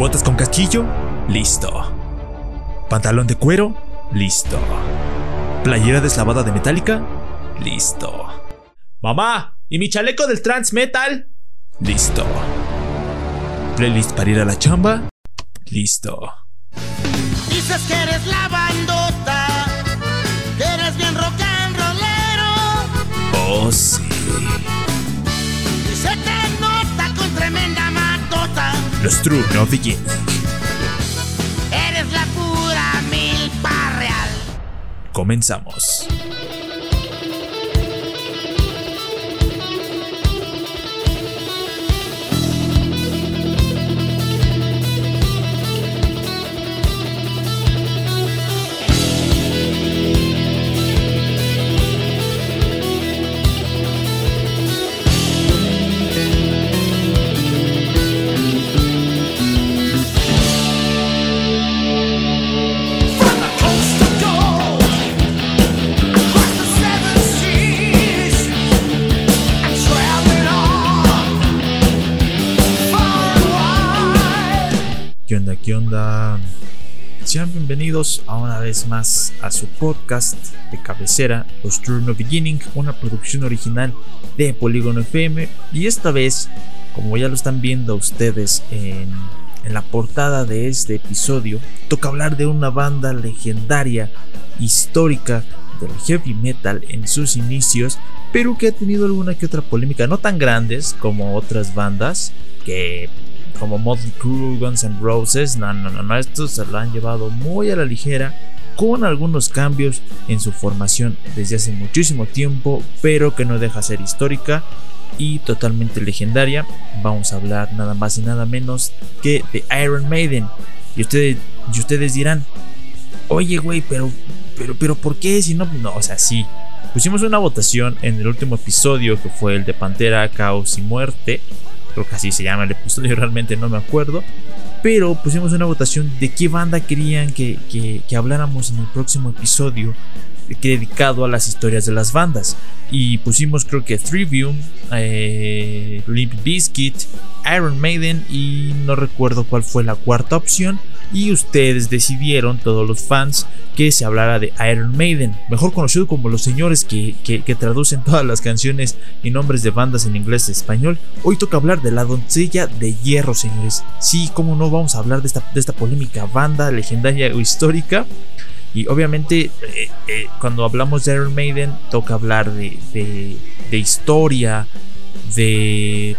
¿Botas con casquillo? Listo. ¿Pantalón de cuero? Listo. ¿Playera deslavada de metálica? Listo. Mamá, ¿y mi chaleco del trans metal? Listo. ¿Playlist para ir a la chamba? Listo. Dices que eres la bandota, que eres bien rock and rollero. Oh, sí. Matota. Los True No Begin. Eres la pura milpa real. Comenzamos. Sean bienvenidos a una vez más a su podcast de cabecera, Los True No Beginning, una producción original de Polygon FM. Y esta vez, como ya lo están viendo ustedes en, en la portada de este episodio, toca hablar de una banda legendaria, histórica del heavy metal en sus inicios, pero que ha tenido alguna que otra polémica, no tan grandes como otras bandas que como Motley Crue, Guns N' Roses, no, no, no, no, estos se lo han llevado muy a la ligera, con algunos cambios en su formación desde hace muchísimo tiempo, pero que no deja ser histórica y totalmente legendaria. Vamos a hablar nada más y nada menos que de Iron Maiden. Y ustedes, y ustedes dirán, oye, güey, pero, pero, pero, ¿por qué? Si no, no, o sea, sí. Pusimos una votación en el último episodio que fue el de Pantera, Caos y Muerte creo que así se llama el episodio, realmente no me acuerdo. Pero pusimos una votación de qué banda querían que, que- que habláramos en el próximo episodio que dedicado a las historias de las bandas. Y pusimos creo que Trivium, eh, Limp Bizkit, Iron Maiden y no recuerdo cuál fue la cuarta opción. Y ustedes decidieron, todos los fans, que se hablara de Iron Maiden, mejor conocido como los señores que, que- traducen todas las canciones y nombres de bandas en inglés y español. Hoy toca hablar de la doncella de hierro, señores. Sí, cómo no vamos a hablar de esta, de esta polémica banda legendaria o histórica. Y obviamente, eh, eh, cuando hablamos de Iron Maiden, toca hablar de, de- de historia, de,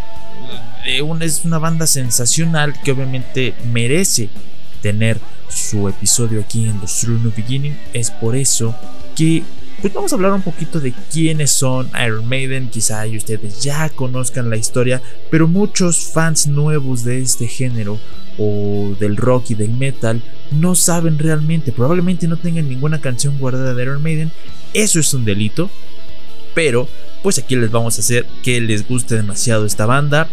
de es una banda sensacional que obviamente merece tener su episodio aquí en los True New Beginning. Es por eso que pues vamos a hablar un poquito de quiénes son Iron Maiden. Quizá ustedes ya conozcan la historia, pero muchos fans nuevos de este género o del rock y del metal no saben realmente. Probablemente no tengan ninguna canción guardada de Iron Maiden. Eso es un delito. Pero pues aquí les vamos a hacer que les guste demasiado esta banda.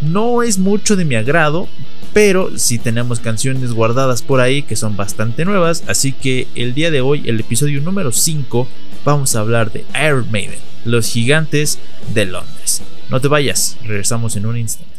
No es mucho de mi agrado, pero sí tenemos canciones guardadas por ahí que son bastante nuevas, así que el día de hoy, el episodio número 5, vamos a hablar de Iron Maiden, los gigantes de Londres. No te vayas, regresamos en un instante.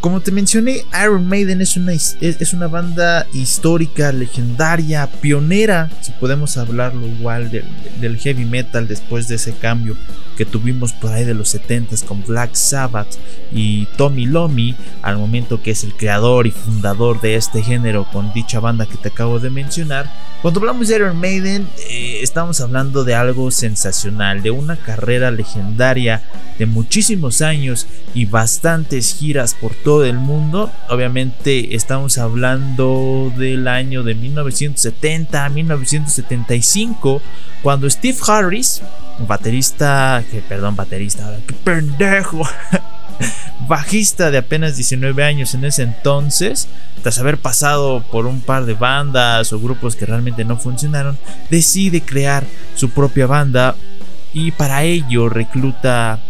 Como te mencioné, Iron Maiden es una, es, una banda histórica, legendaria, pionera, si podemos hablarlo igual, del, del heavy metal después de ese cambio que tuvimos por ahí de los 70s con Black Sabbath y Tommy Lomi, al momento que es el creador y fundador de este género con dicha banda que te acabo de mencionar. Cuando hablamos de Iron Maiden, eh, estamos hablando de algo sensacional, de una carrera legendaria de muchísimos años y bastantes giras por todo el mundo. Obviamente estamos hablando del año de 1970 a 1975, cuando Steve Harris, baterista, que perdón, baterista, qué pendejo. bajista de apenas 19 años en ese entonces, tras haber pasado por un par de bandas o grupos que realmente no funcionaron, decide crear su propia banda y para ello recluta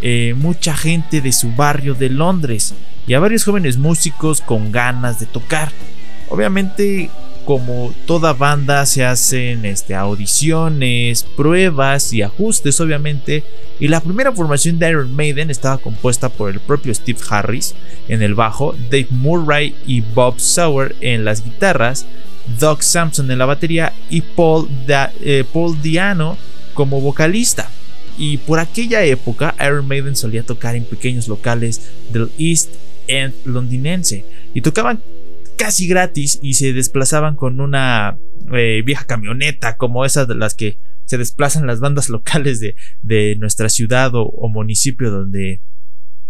eh, mucha gente de su barrio de Londres. Y a varios jóvenes músicos con ganas de tocar. Obviamente como toda banda se hacen este, audiciones, pruebas y ajustes obviamente. Y la primera formación de Iron Maiden estaba compuesta por el propio Steve Harris en el bajo, Dave Murray y Bob Sauer en las guitarras, Doug Sampson en la batería y Paul, eh, Paul Diano como vocalista. Y por aquella época Iron Maiden solía tocar en pequeños locales del East Londinense. Y tocaban casi gratis y se desplazaban con una eh, vieja camioneta como esas de las que se desplazan las bandas locales de, de nuestra ciudad o, municipio donde,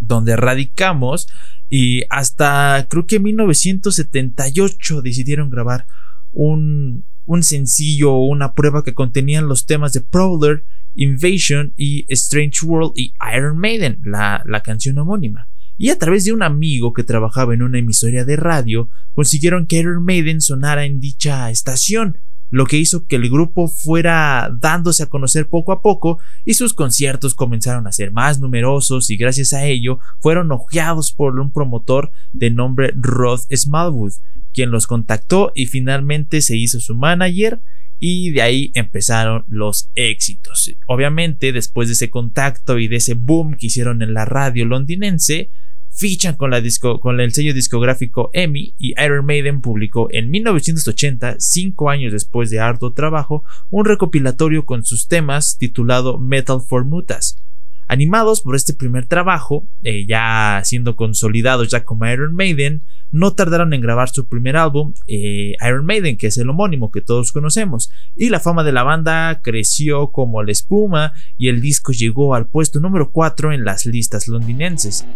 donde radicamos. Y hasta creo que en 1978 decidieron grabar un, un sencillo o una prueba que contenían los temas de Prowler, Invasion y Strange World y Iron Maiden, la, la canción homónima y a través de un amigo que trabajaba en una emisora de radio consiguieron que Iron Maiden sonara en dicha estación, lo que hizo que el grupo fuera dándose a conocer poco a poco y sus conciertos comenzaron a ser más numerosos y gracias a ello fueron ojeados por un promotor de nombre Rod Smallwood, quien los contactó y finalmente se hizo su manager y de ahí empezaron los éxitos. Obviamente, después de ese contacto y de ese boom que hicieron en la radio londinense, fichan con, la disco, con el sello discográfico EMI y Iron Maiden publicó en 1980, cinco años después de arduo trabajo, un recopilatorio con sus temas titulado Metal for Mutas. Animados por este primer trabajo, eh, ya siendo consolidados ya como Iron Maiden, no tardaron en grabar su primer álbum, eh, Iron Maiden, que es el homónimo que todos conocemos, y la fama de la banda creció como la espuma y el disco llegó al puesto número 4 en las listas londinenses.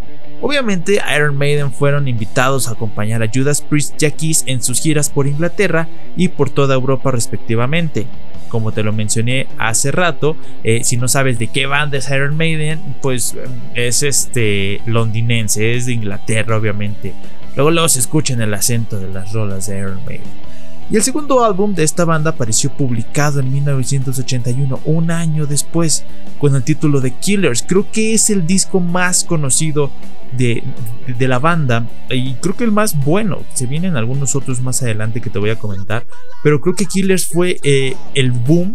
Obviamente, Iron Maiden fueron invitados a acompañar a Judas Priest y en sus giras por Inglaterra y por toda Europa respectivamente como te lo mencioné hace rato. Eh, si no sabes de qué banda es Iron Maiden, pues es este londinense, es de Inglaterra, obviamente. Luego, luego se escucha el acento de las rolas de Iron Maiden. Y el segundo álbum de esta banda apareció publicado en 1981, un año después, con el título de Killers. Creo que es el disco más conocido de, de, la banda y creo que el más bueno. Se vienen algunos otros más adelante que te voy a comentar, pero creo que Killers fue eh, el boom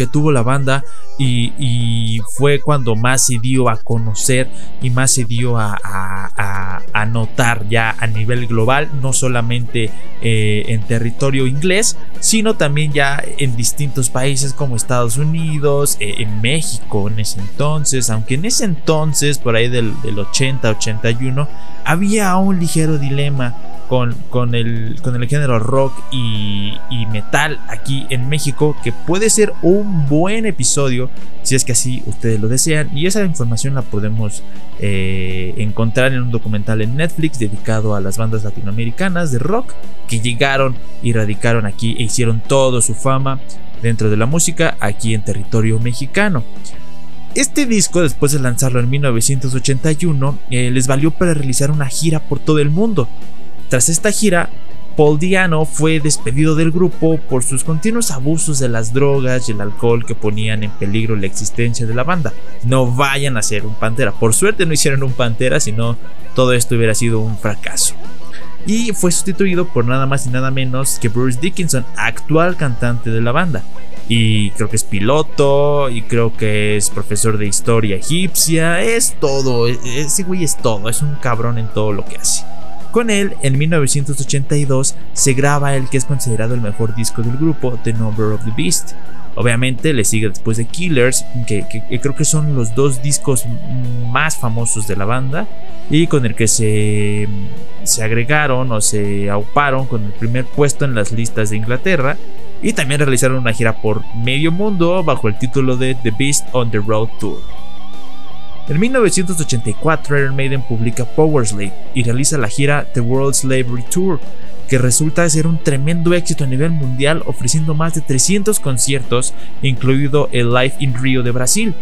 que tuvo la banda y, fue cuando más se dio a conocer y más se dio a, notar ya a nivel global, no solamente eh, en territorio inglés, sino también ya en distintos países como Estados Unidos, eh, en México en ese entonces, aunque en ese entonces, por ahí del, del 80-81, había un ligero dilema con, el, con el género rock y, metal aquí en México, que puede ser un buen episodio si es que así ustedes lo desean. Y esa información la podemos eh, encontrar en un documental en Netflix dedicado a las bandas latinoamericanas de rock que llegaron y radicaron aquí e hicieron toda su fama dentro de la música aquí en territorio mexicano. Este disco, después de lanzarlo en 1981, eh, les valió para realizar una gira por todo el mundo. Tras esta gira, Paul Diano fue despedido del grupo por sus continuos abusos de las drogas y el alcohol que ponían en peligro la existencia de la banda. No vayan a ser un Pantera. Por suerte no hicieron un Pantera, sino todo esto hubiera sido un fracaso. Y fue sustituido por nada más y nada menos que Bruce Dickinson, actual cantante de la banda. Y creo que es piloto, y creo que es profesor de historia egipcia, es todo, e-, ese güey es todo, es un cabrón en todo lo que hace. Con él, en 1982, se graba el que es considerado el mejor disco del grupo, The Number of the Beast. Obviamente le sigue después de Killers, que, creo que son los dos discos más famosos de la banda y con el que se, se agregaron o se auparon con el primer puesto en las listas de Inglaterra y también realizaron una gira por medio mundo bajo el título de The Beast on the Road Tour. En 1984 Iron Maiden publica Power Slave y realiza la gira The World Slavery Tour, que resulta ser un tremendo éxito a nivel mundial ofreciendo más de 300 conciertos, incluido el Live in Rio de Brasil.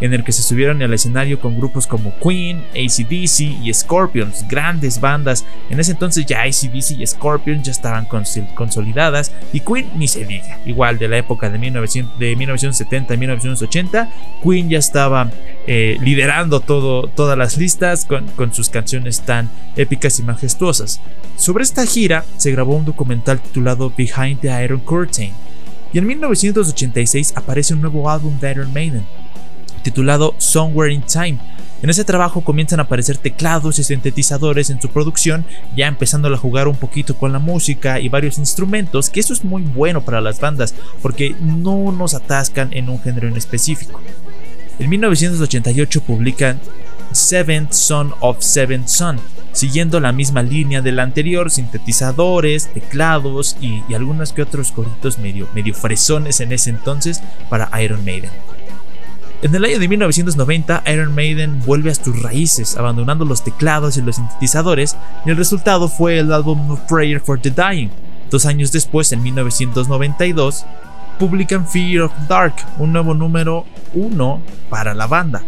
En el que se subieron al escenario con grupos como Queen, ACDC y Scorpions, grandes bandas. En ese entonces ya ACDC y Scorpions ya estaban consolidadas y Queen ni se diga. Igual de la época de, 1970 y 1980, Queen ya estaba eh, liderando todas las listas con, con sus canciones tan épicas y majestuosas. Sobre esta gira se grabó un documental titulado Behind the Iron Curtain. Y en 1986 aparece un nuevo álbum de Iron Maiden, titulado Somewhere in Time. En ese trabajo comienzan a aparecer teclados y sintetizadores en su producción, ya empezando a jugar un poquito con la música y varios instrumentos, que eso es muy bueno para las bandas, porque no nos atascan en un género en específico. En 1988 publican Seventh Son of Seventh Son, siguiendo la misma línea del anterior, sintetizadores, teclados y, algunos que otros coritos medio, medio fresones en ese entonces para Iron Maiden. En el año de 1990, Iron Maiden vuelve a sus raíces, abandonando los teclados y los sintetizadores, y el resultado fue el álbum Prayer for the Dying. Dos años después, en 1992, publican Fear of Dark, un nuevo número 1 para la banda.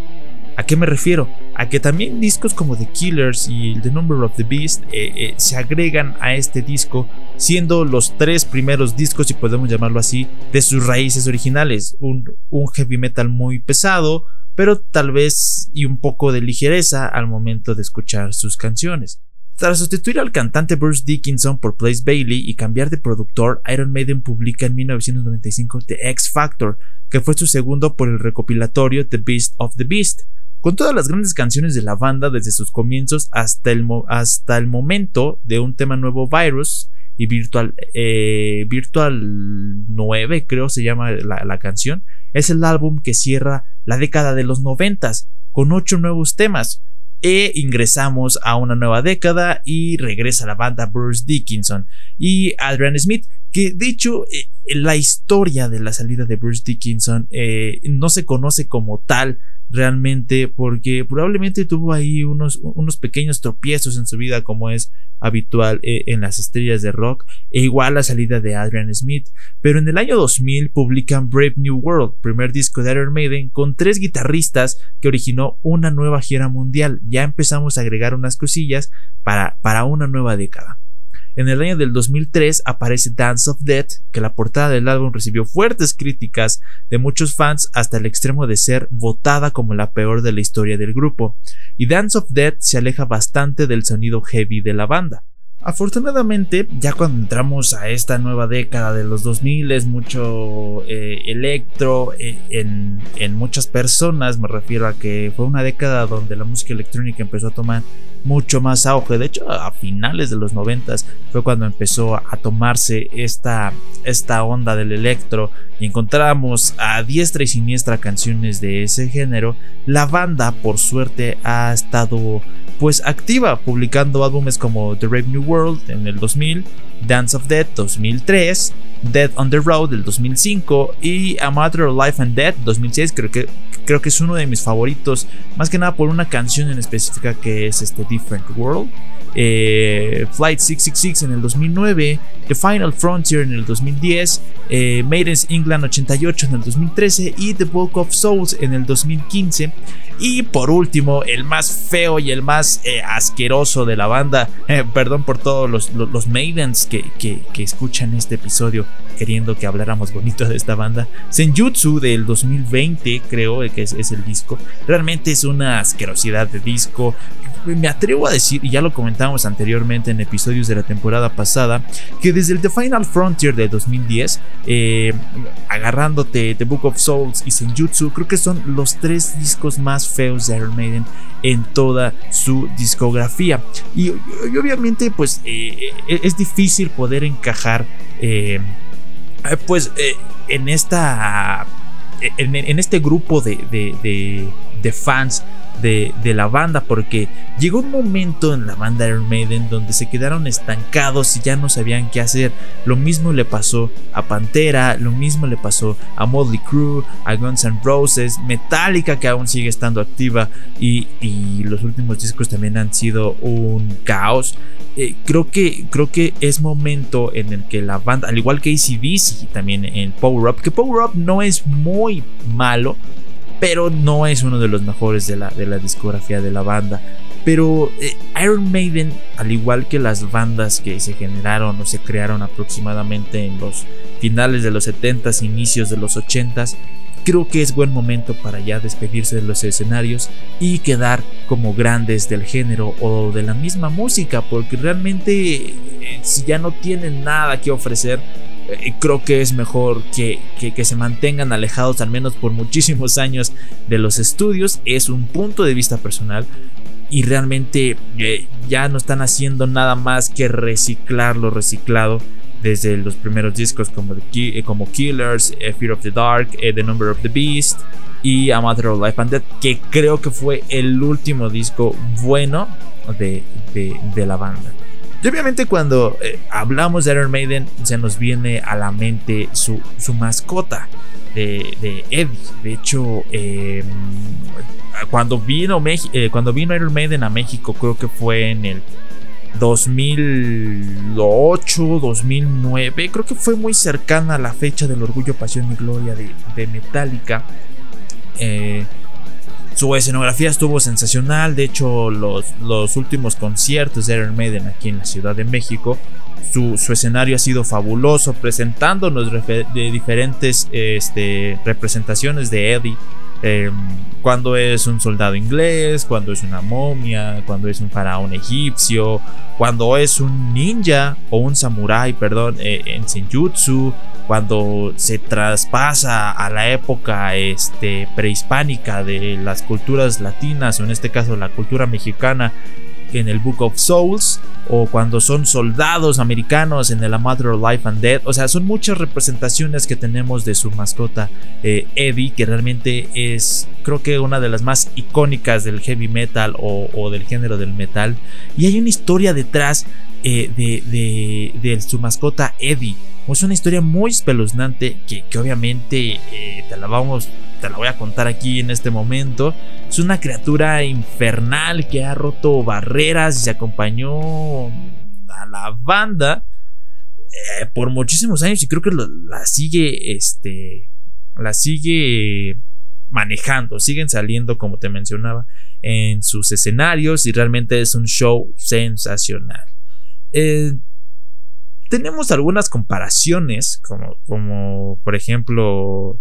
¿A qué me refiero? A que también discos como The Killers y The Number of the Beast eh, eh, se agregan a este disco, siendo los tres primeros discos, si podemos llamarlo así, de sus raíces originales. Un, un heavy metal muy pesado, pero tal vez y un poco de ligereza al momento de escuchar sus canciones. Tras sustituir al cantante Bruce Dickinson por Blaze Bailey y cambiar de productor, Iron Maiden publica en 1995 The X Factor, que fue su segundo por el recopilatorio The Beast of the Beast, con todas las grandes canciones de la banda desde sus comienzos hasta el, hasta el momento de un tema nuevo Virus y Virtual, eh, Virtual 9 creo se llama la, la, canción, es el álbum que cierra la década de los noventas con ocho nuevos temas. E ingresamos a una nueva década y regresa la banda Bruce Dickinson y Adrian Smith que de hecho eh, la historia de la salida de Bruce Dickinson eh, no se conoce como tal realmente porque probablemente tuvo ahí unos, unos pequeños tropiezos en su vida como es habitual eh, en las estrellas de rock e igual la salida de Adrian Smith. Pero en el año 2000 publican Brave New World primer disco de Iron Maiden con tres guitarristas que originó una nueva gira mundial. Ya empezamos a agregar unas cosillas para, para una nueva década en el año del 2003 aparece Dance of Death, que la portada del álbum recibió fuertes críticas de muchos fans hasta el extremo de ser votada como la peor de la historia del grupo, y Dance of Death se aleja bastante del sonido heavy de la banda. Afortunadamente, ya cuando entramos a esta nueva década de los 2000 es mucho eh, electro eh, en, en, muchas personas, me refiero a que fue una década donde la música electrónica empezó a tomar mucho más auge. De hecho, a finales de los noventas fue cuando empezó a tomarse esta, esta onda del electro y encontramos a diestra y siniestra canciones de ese género. La banda, por suerte, ha estado pues activa, publicando álbumes como The Brave New World en el 2000, Dance of Death 2003, Dead on the Road del 2005 y A Matter of Life and Death 2006. Creo que, creo que es uno de mis favoritos, más que nada por una canción en específica que es este Different World. Eh, Flight 666 en el 2009, The Final Frontier en el 2010, eh, Maiden's England 88 en el 2013 y The Book of Souls en el 2015. Y por último, el más feo y el más eh, asqueroso de la banda, perdón por todos los, Maidens que, escuchan este episodio queriendo que habláramos bonito de esta banda, Senjutsu del 2020 creo que es, es el disco, realmente es una asquerosidad de disco, me atrevo a decir, y ya lo comentábamos anteriormente en episodios de la temporada pasada, que desde el The Final Frontier de 2010, eh, agarrándote The Book of Souls y Senjutsu, creo que son los tres discos más feos de Iron Maiden en toda su discografía. Y, obviamente, pues eh, eh, es difícil poder encajar, pues, en esta. En, este grupo de fans de, la banda porque llegó un momento en la banda Iron Maiden donde se quedaron estancados y ya no sabían qué hacer. Lo mismo le pasó a Pantera, lo mismo le pasó a Motley Crue, a Guns N' Roses, Metallica que aún sigue estando activa y, los últimos discos también han sido un caos. Eh, creo, que, creo que es momento en el que la banda, al igual que ACDC también en Power Up, que Power Up no es muy malo, pero no es uno de los mejores de la, de la discografía de la banda. Pero eh, Iron Maiden, al igual que las bandas que se generaron o se crearon aproximadamente en los finales de los 70s, inicios de los 80s, creo que es buen momento para ya despedirse de los escenarios y quedar como grandes del género o de la misma música, porque realmente eh, si ya no tienen nada que ofrecer, eh, creo que es mejor que, que, se mantengan alejados al menos por muchísimos años de los estudios. Es un punto de vista personal. Y realmente eh, ya no están haciendo nada más que reciclar lo reciclado desde los primeros discos como, eh, como Killers, Fear of the Dark, The Number of the Beast y A Matter of Life and Death, que creo que fue el último disco bueno de, de la banda. Y obviamente cuando eh, hablamos de Iron Maiden se nos viene a la mente su, mascota de, Eddie. De hecho, em, cuando, vino eh, cuando vino Iron Maiden a México creo que fue en el 2008, 2009. Creo que fue muy cercana a la fecha del Orgullo, Pasión y Gloria de, de Metallica. Eh, su escenografía estuvo sensacional, de hecho los, los últimos conciertos de Iron Maiden aquí en la Ciudad de México, su, escenario ha sido fabuloso, presentándonos de diferentes este, representaciones de Eddie. Em, cuando es un soldado inglés, cuando es una momia, cuando es un faraón egipcio, cuando es un ninja o un samurái, perdón, eh, en Senjutsu, cuando se traspasa a la época este, prehispánica de las culturas latinas, o en este caso la cultura mexicana, en el Book of Souls, o cuando son soldados americanos en el A Matter of Life and Death. O sea, son muchas representaciones que tenemos de su mascota eh, Eddie, que realmente es, creo que una de las más icónicas del heavy metal o, del género del metal. Y hay una historia detrás eh, de, de su mascota Eddie. Es una historia muy espeluznante que, obviamente eh, te la vamos, te la voy a contar aquí en este momento. Es una criatura infernal que ha roto barreras y se acompañó a la banda eh, por muchísimos años y creo que la sigue, este, la sigue manejando, siguen saliendo como te mencionaba en sus escenarios y realmente es un show sensacional. Eh, tenemos algunas comparaciones, como, como por ejemplo,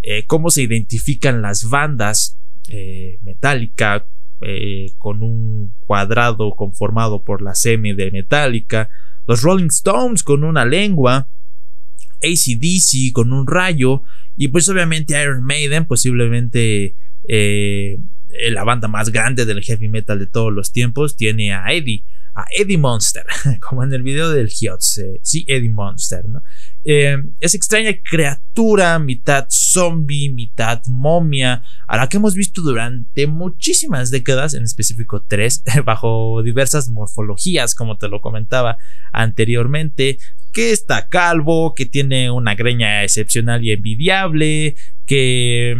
eh, cómo se identifican las bandas eh, Metallica eh, con un cuadrado conformado por la semi de Metallica, los Rolling Stones con una lengua, ACDC con un rayo, y pues obviamente Iron Maiden, posiblemente la banda más grande del heavy metal de todos los tiempos, tiene a Eddie a Eddie Monster, como en el video del Hiots, sí, Eddie Monster, ¿no? Eh, es extraña criatura, mitad zombie, mitad momia, a la que hemos visto durante muchísimas décadas, en específico tres, bajo diversas morfologías, como te lo comentaba anteriormente, que está calvo, que tiene una greña excepcional y envidiable, que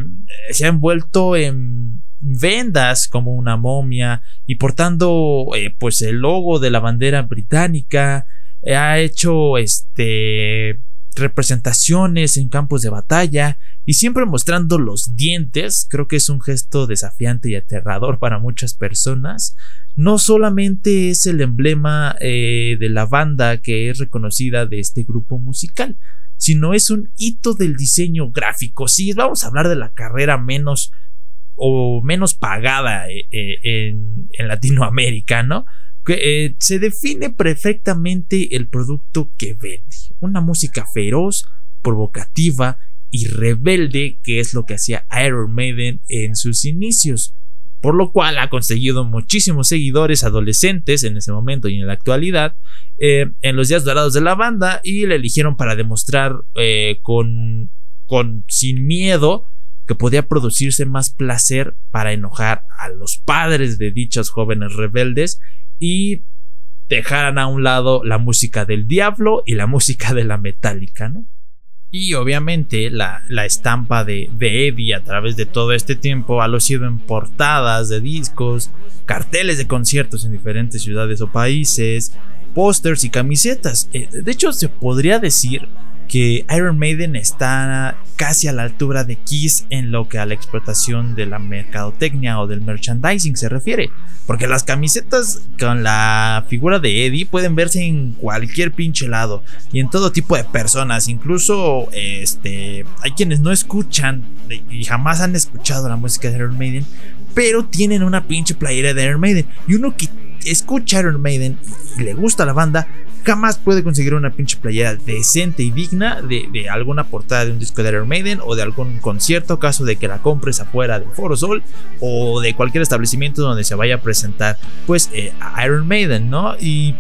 se ha envuelto en vendas como una momia y portando eh, pues el logo de la bandera británica eh, ha hecho este representaciones en campos de batalla y siempre mostrando los dientes. Creo que es un gesto desafiante y aterrador para muchas personas. No solamente es el emblema eh, de la banda que es reconocida de este grupo musical sino es un hito del diseño gráfico. Sí vamos a hablar de la carrera menos o menos pagada eh, eh, en, Latinoamérica, ¿no? Que eh, se define perfectamente el producto que vende. Una música feroz, provocativa y rebelde, que es lo que hacía Iron Maiden en sus inicios. Por lo cual ha conseguido muchísimos seguidores adolescentes en ese momento y en la actualidad en los días dorados de la banda y le eligieron para demostrar con, con sin miedo que podía producirse más placer para enojar a los padres de dichos jóvenes rebeldes y dejaran a un lado la música del diablo y la música de la metálica, ¿no? Y obviamente la, estampa de, de, Eddie a través de todo este tiempo ha sido en portadas de discos, carteles de conciertos en diferentes ciudades o países, pósters y camisetas. Eh, de hecho, se podría decir que Iron Maiden está casi a la altura de Kiss en lo que a la explotación de la mercadotecnia o del merchandising se refiere. Porque las camisetas con la figura de Eddie pueden verse en cualquier pinche lado y en todo tipo de personas. Incluso este, hay quienes no escuchan y jamás han escuchado la música de Iron Maiden, pero tienen una pinche playera de Iron Maiden. Y uno que escucha Iron Maiden y le gusta la banda, jamás puede conseguir una pinche playera decente y digna de, alguna portada de un disco de Iron Maiden o de algún concierto, caso de que la compres afuera del Foro Sol o de cualquier establecimiento donde se vaya a presentar, pues, eh, Iron Maiden, ¿no? Y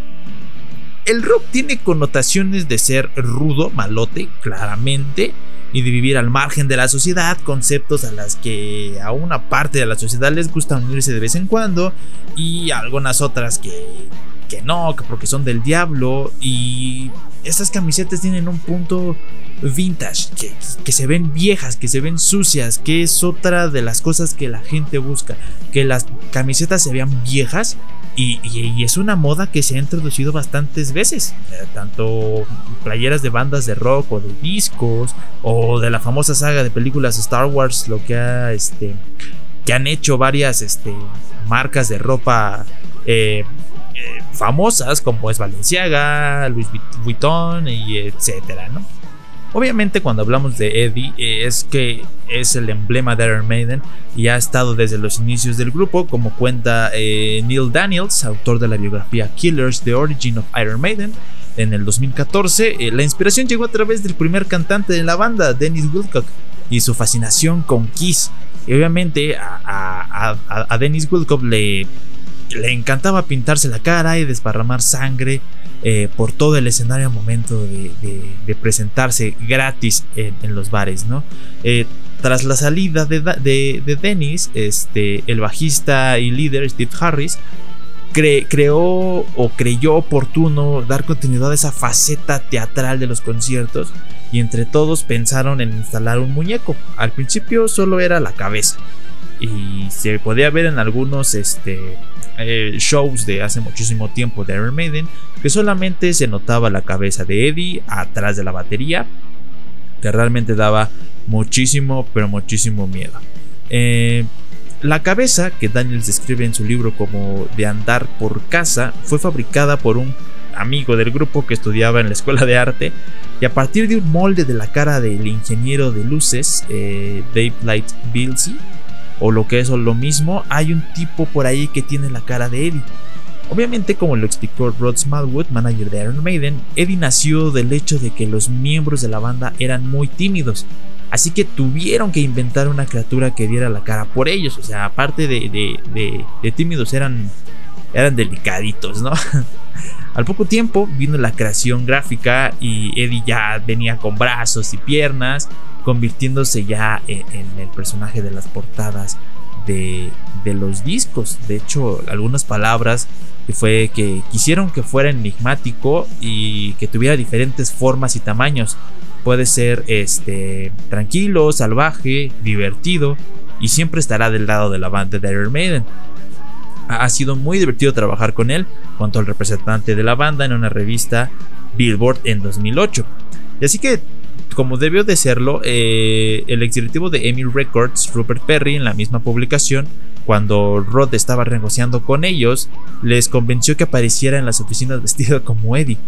el rock tiene connotaciones de ser rudo, malote, claramente y de vivir al margen de la sociedad, conceptos a las que a una parte de la sociedad les gusta unirse de vez en cuando y algunas otras que que no, que porque son del diablo. Y estas camisetas tienen un punto vintage, que, se ven viejas, que se ven sucias, que es otra de las cosas que la gente busca, que las camisetas se vean viejas. Y, es una moda que se ha introducido bastantes veces, eh, tanto playeras de bandas de rock o de discos, o de la famosa saga de películas Star Wars, lo que ha, este, que han hecho varias este, marcas de ropa eh, eh, famosas como es Valenciaga, Louis Vuitton y etcétera, ¿no? Obviamente cuando hablamos de Eddie eh, es que es el emblema de Iron Maiden y ha estado desde los inicios del grupo, como cuenta eh, Neil Daniels, autor de la biografía Killers, The Origin of Iron Maiden, en el 2014. la inspiración llegó a través del primer cantante de la banda, Dennis Wilcock, y su fascinación con Kiss. Y obviamente a, a Dennis Wilcock le le encantaba pintarse la cara y desparramar sangre eh, por todo el escenario al momento de, presentarse gratis en, los bares, ¿no? Eh, tras la salida de, Dennis, este, el bajista y líder Steve Harris creó o creyó oportuno dar continuidad a esa faceta teatral de los conciertos y entre todos pensaron en instalar un muñeco. Al principio solo era la cabeza y se podía ver en algunos este, eh, shows de hace muchísimo tiempo de Iron Maiden que solamente se notaba la cabeza de Eddie atrás de la batería que realmente daba muchísimo pero muchísimo miedo. Eh, la cabeza que Daniels describe en su libro como de andar por casa fue fabricada por un amigo del grupo que estudiaba en la escuela de arte y a partir de un molde de la cara del ingeniero de luces eh, Dave Light Bilsey o lo que es lo mismo, hay un tipo por ahí que tiene la cara de Eddie. Obviamente, como lo explicó Rod Smallwood, manager de Iron Maiden, Eddie nació del hecho de que los miembros de la banda eran muy tímidos, así que tuvieron que inventar una criatura que diera la cara por ellos. O sea, aparte de, de tímidos, eran, eran delicaditos, ¿no? Al poco tiempo vino la creación gráfica y Eddie ya venía con brazos y piernas convirtiéndose ya en, el personaje de las portadas de, los discos. De hecho, algunas palabras que fue que quisieron que fuera enigmático y que tuviera diferentes formas y tamaños. Puede ser este tranquilo, salvaje, divertido y siempre estará del lado de la banda de Iron Maiden. Ha sido muy divertido trabajar con él, junto al representante de la banda en una revista Billboard en 2008. Y así que como debió de serlo, eh, el exdirectivo de Emmy Records, Rupert Perry, en la misma publicación, cuando Rod estaba negociando con ellos, les convenció que apareciera en las oficinas vestido como Eddie.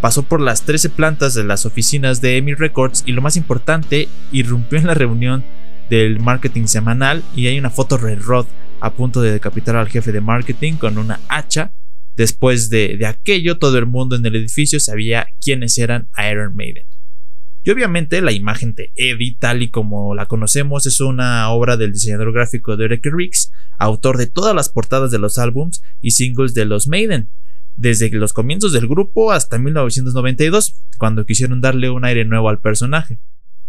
Pasó por las 13 plantas de las oficinas de Emmy Records y lo más importante, irrumpió en la reunión del marketing semanal y hay una foto de Rod a punto de decapitar al jefe de marketing con una hacha. Después de, de aquello, todo el mundo en el edificio sabía quiénes eran Iron Maiden. Y obviamente la imagen de Eddie, tal y como la conocemos, es una obra del diseñador gráfico Derek Riggs, autor de todas las portadas de los álbums y singles de los Maiden, desde los comienzos del grupo hasta 1992, cuando quisieron darle un aire nuevo al personaje.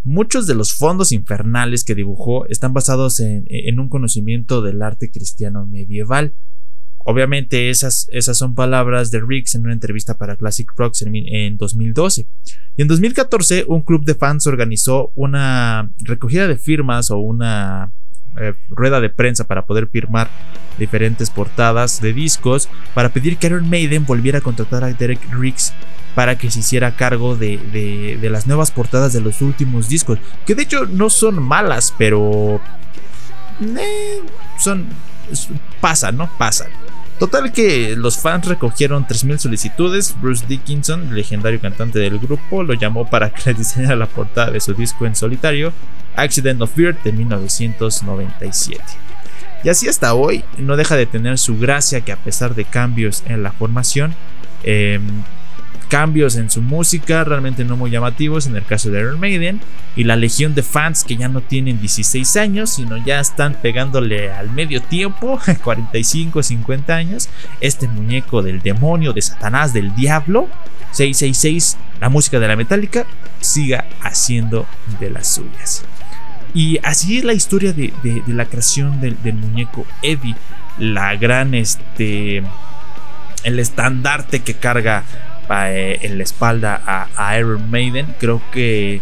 Muchos de los fondos infernales que dibujó están basados en, en un conocimiento del arte cristiano medieval, Obviamente esas, esas son palabras de Riggs en una entrevista para Classic Rocks en, 2012. Y en 2014 un club de fans organizó una recogida de firmas o una eh, rueda de prensa para poder firmar diferentes portadas de discos para pedir que Iron Maiden volviera a contratar a Derek Riggs para que se hiciera cargo de, las nuevas portadas de los últimos discos. Que de hecho no son malas, pero... Eh, son... Pasan, ¿no? Pasan. Total que los fans recogieron 3.000 solicitudes. Bruce Dickinson, legendario cantante del grupo, lo llamó para que le diseñara la portada de su disco en solitario, Accident of Fear de 1997. Y así hasta hoy no deja de tener su gracia que a pesar de cambios en la formación, em, cambios en su música realmente no muy llamativos en el caso de Iron Maiden y la legión de fans que ya no tienen 16 años sino ya están pegándole al medio tiempo 45 50 años este muñeco del demonio de Satanás del diablo 666 la música de la metálica siga haciendo de las suyas. Y así es la historia de, la creación del, del muñeco Eddie la gran este el estandarte que carga en la espalda a, Iron Maiden. Creo que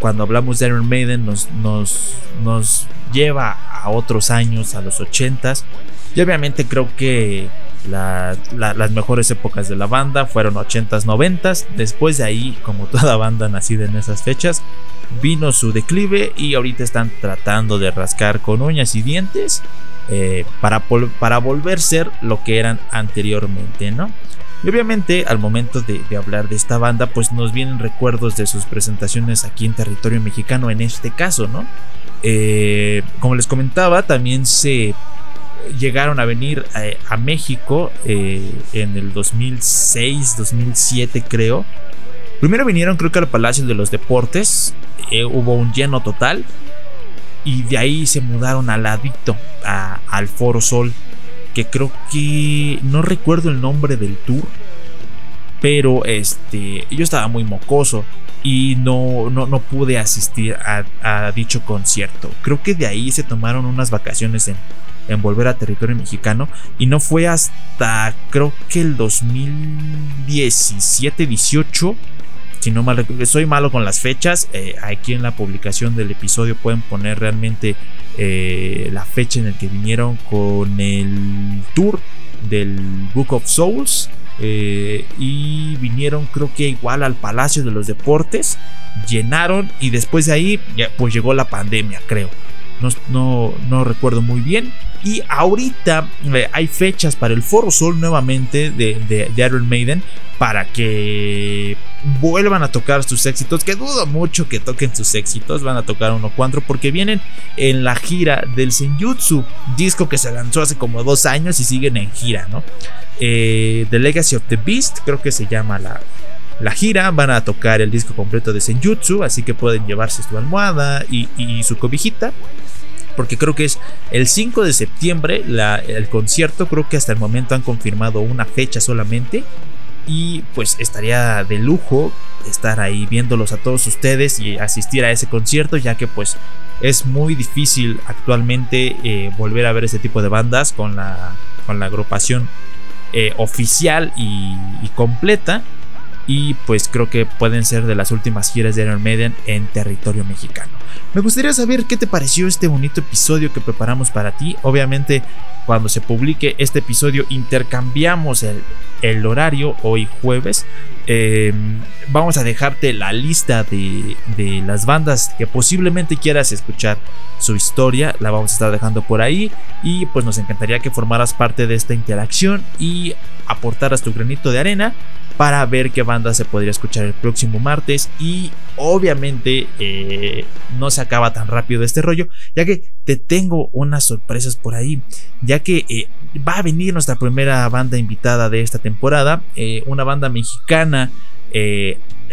cuando hablamos de Iron Maiden nos, nos, nos lleva a otros años, a los 80s. Y obviamente creo que las mejores épocas de la banda fueron 80s, 90s. Después de ahí, como toda banda nacida en esas fechas, vino su declive y ahorita están tratando de rascar con uñas y dientes eh, para, para volver a ser lo que eran anteriormente, ¿no? Y obviamente al momento de, hablar de esta banda, pues nos vienen recuerdos de sus presentaciones aquí en territorio mexicano en este caso, ¿no? Eh, como les comentaba, también se llegaron a venir eh, a, México eh, en el 2006, 2007 creo. Primero vinieron creo que al Palacio de los Deportes, hubo un lleno total y de ahí se mudaron al ladito, al Foro Sol que creo que no recuerdo el nombre del tour, pero este, yo estaba muy mocoso y no, no, pude asistir a, dicho concierto. Creo que de ahí se tomaron unas vacaciones en, en volver a territorio mexicano y no fue hasta creo que el 2017-18 si no mal soy malo con las fechas, eh, aquí en la publicación del episodio pueden poner realmente eh, la fecha en la que vinieron con el tour del Book of Souls. Eh, y vinieron creo que igual al Palacio de los Deportes, llenaron y después de ahí pues llegó la pandemia creo. No, no, recuerdo muy bien. Y ahorita hay fechas para el Foro Sol nuevamente de, de, de Iron Maiden para que vuelvan a tocar sus éxitos, que dudo mucho que toquen sus éxitos, van a tocar uno cuatro porque vienen en la gira del Senjutsu, disco que se lanzó hace como dos años y siguen en gira, ¿no? Eh, the Legacy of the Beast, creo que se llama la, la gira, van a tocar el disco completo de Senjutsu, así que pueden llevarse su almohada y, su cobijita porque creo que es el 5 de septiembre el concierto, creo que hasta el momento han confirmado una fecha solamente y pues estaría de lujo estar ahí viéndolos a todos ustedes y asistir a ese concierto ya que pues es muy difícil actualmente eh, volver a ver ese tipo de bandas con la, con la agrupación eh, oficial y, completa y pues creo que pueden ser de las últimas giras de Iron Maiden en territorio mexicano. Me gustaría saber qué te pareció este bonito episodio que preparamos para ti. Obviamente cuando se publique este episodio intercambiamos el, el horario hoy jueves. Em, vamos a dejarte la lista de, de, las bandas que posiblemente quieras escuchar su historia. La vamos a estar dejando por ahí. Y pues nos encantaría que formaras parte de esta interacción y aportaras tu granito de arena para ver qué banda se podría escuchar el próximo martes. Y obviamente eh, no se acaba tan rápido este rollo, ya que te tengo unas sorpresas por ahí, ya que eh, va a venir nuestra primera banda invitada de esta temporada, eh, una banda mexicana.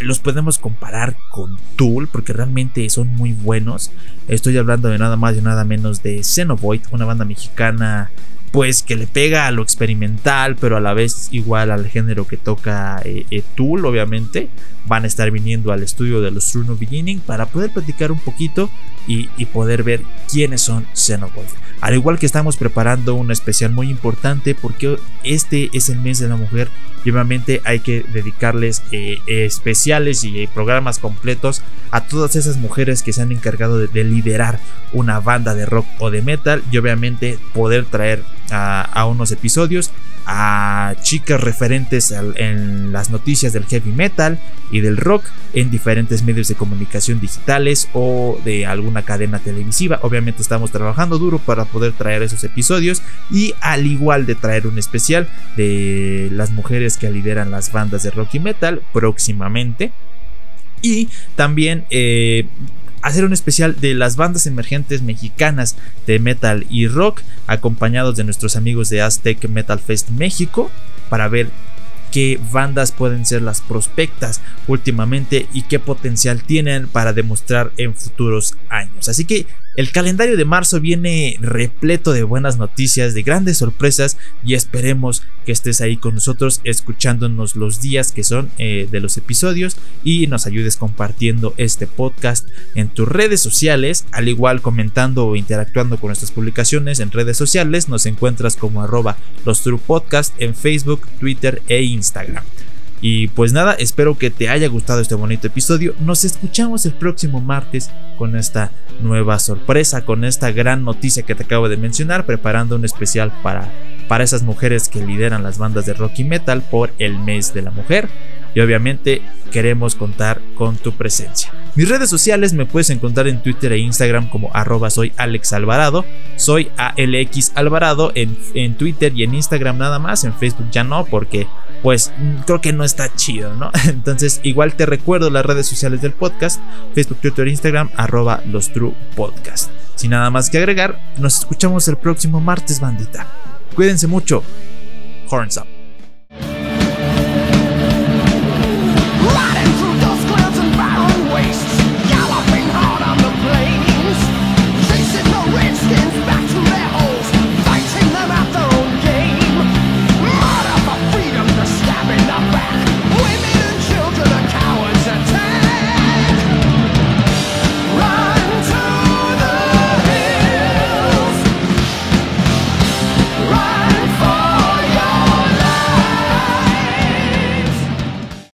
los podemos comparar con Tool porque realmente son muy buenos. Estoy hablando de nada más y nada menos de Xenovoid, una banda mexicana pues que le pega a lo experimental, pero a la vez igual al género que toca eh, eh, Tool, obviamente. Van a estar viniendo al estudio de los True Beginning para poder platicar un poquito y, poder ver quiénes son Xenoboy. Al igual que estamos preparando un especial muy importante porque este es el mes de la mujer y obviamente hay que dedicarles eh, especiales y programas completos a todas esas mujeres que se han encargado de, liderar una banda de rock o de metal y obviamente poder traer a unos episodios a chicas referentes en las noticias del heavy metal y del rock en diferentes medios de comunicación digitales o de alguna cadena televisiva. Obviamente estamos trabajando duro para poder traer esos episodios y al igual de traer un especial de las mujeres que lideran las bandas de rock y metal próximamente. Y también eh, hacer un especial de las bandas emergentes mexicanas de metal y rock, acompañados de nuestros amigos de Aztec Metal Fest México, para ver qué bandas pueden ser las prospectas últimamente y qué potencial tienen para demostrar en futuros años. Así que el calendario de marzo viene repleto de buenas noticias, de grandes sorpresas y esperemos que estés ahí con nosotros escuchándonos los días que son eh, de los episodios y nos ayudes compartiendo este podcast en tus redes sociales, al igual comentando o interactuando con nuestras publicaciones en redes sociales, nos encuentras como arroba los Podcast en Facebook, Twitter e Instagram. Y pues nada, espero que te haya gustado este bonito episodio. Nos escuchamos el próximo martes con esta nueva sorpresa, con esta gran noticia que te acabo de mencionar, preparando un especial para, para esas mujeres que lideran las bandas de rock y metal por el mes de la mujer. Y obviamente queremos contar con tu presencia. Mis redes sociales me puedes encontrar en Twitter e Instagram como arroba soy Alex Alvarado. Soy ALX Alvarado en, en Twitter y en Instagram nada más. En Facebook ya no porque pues creo que no está chido, ¿no? Entonces, igual te recuerdo las redes sociales del podcast, Facebook, Twitter, Instagram, arroba los True Podcast. Sin nada más que agregar, nos escuchamos el próximo martes, bandita. Cuídense mucho. Horns up.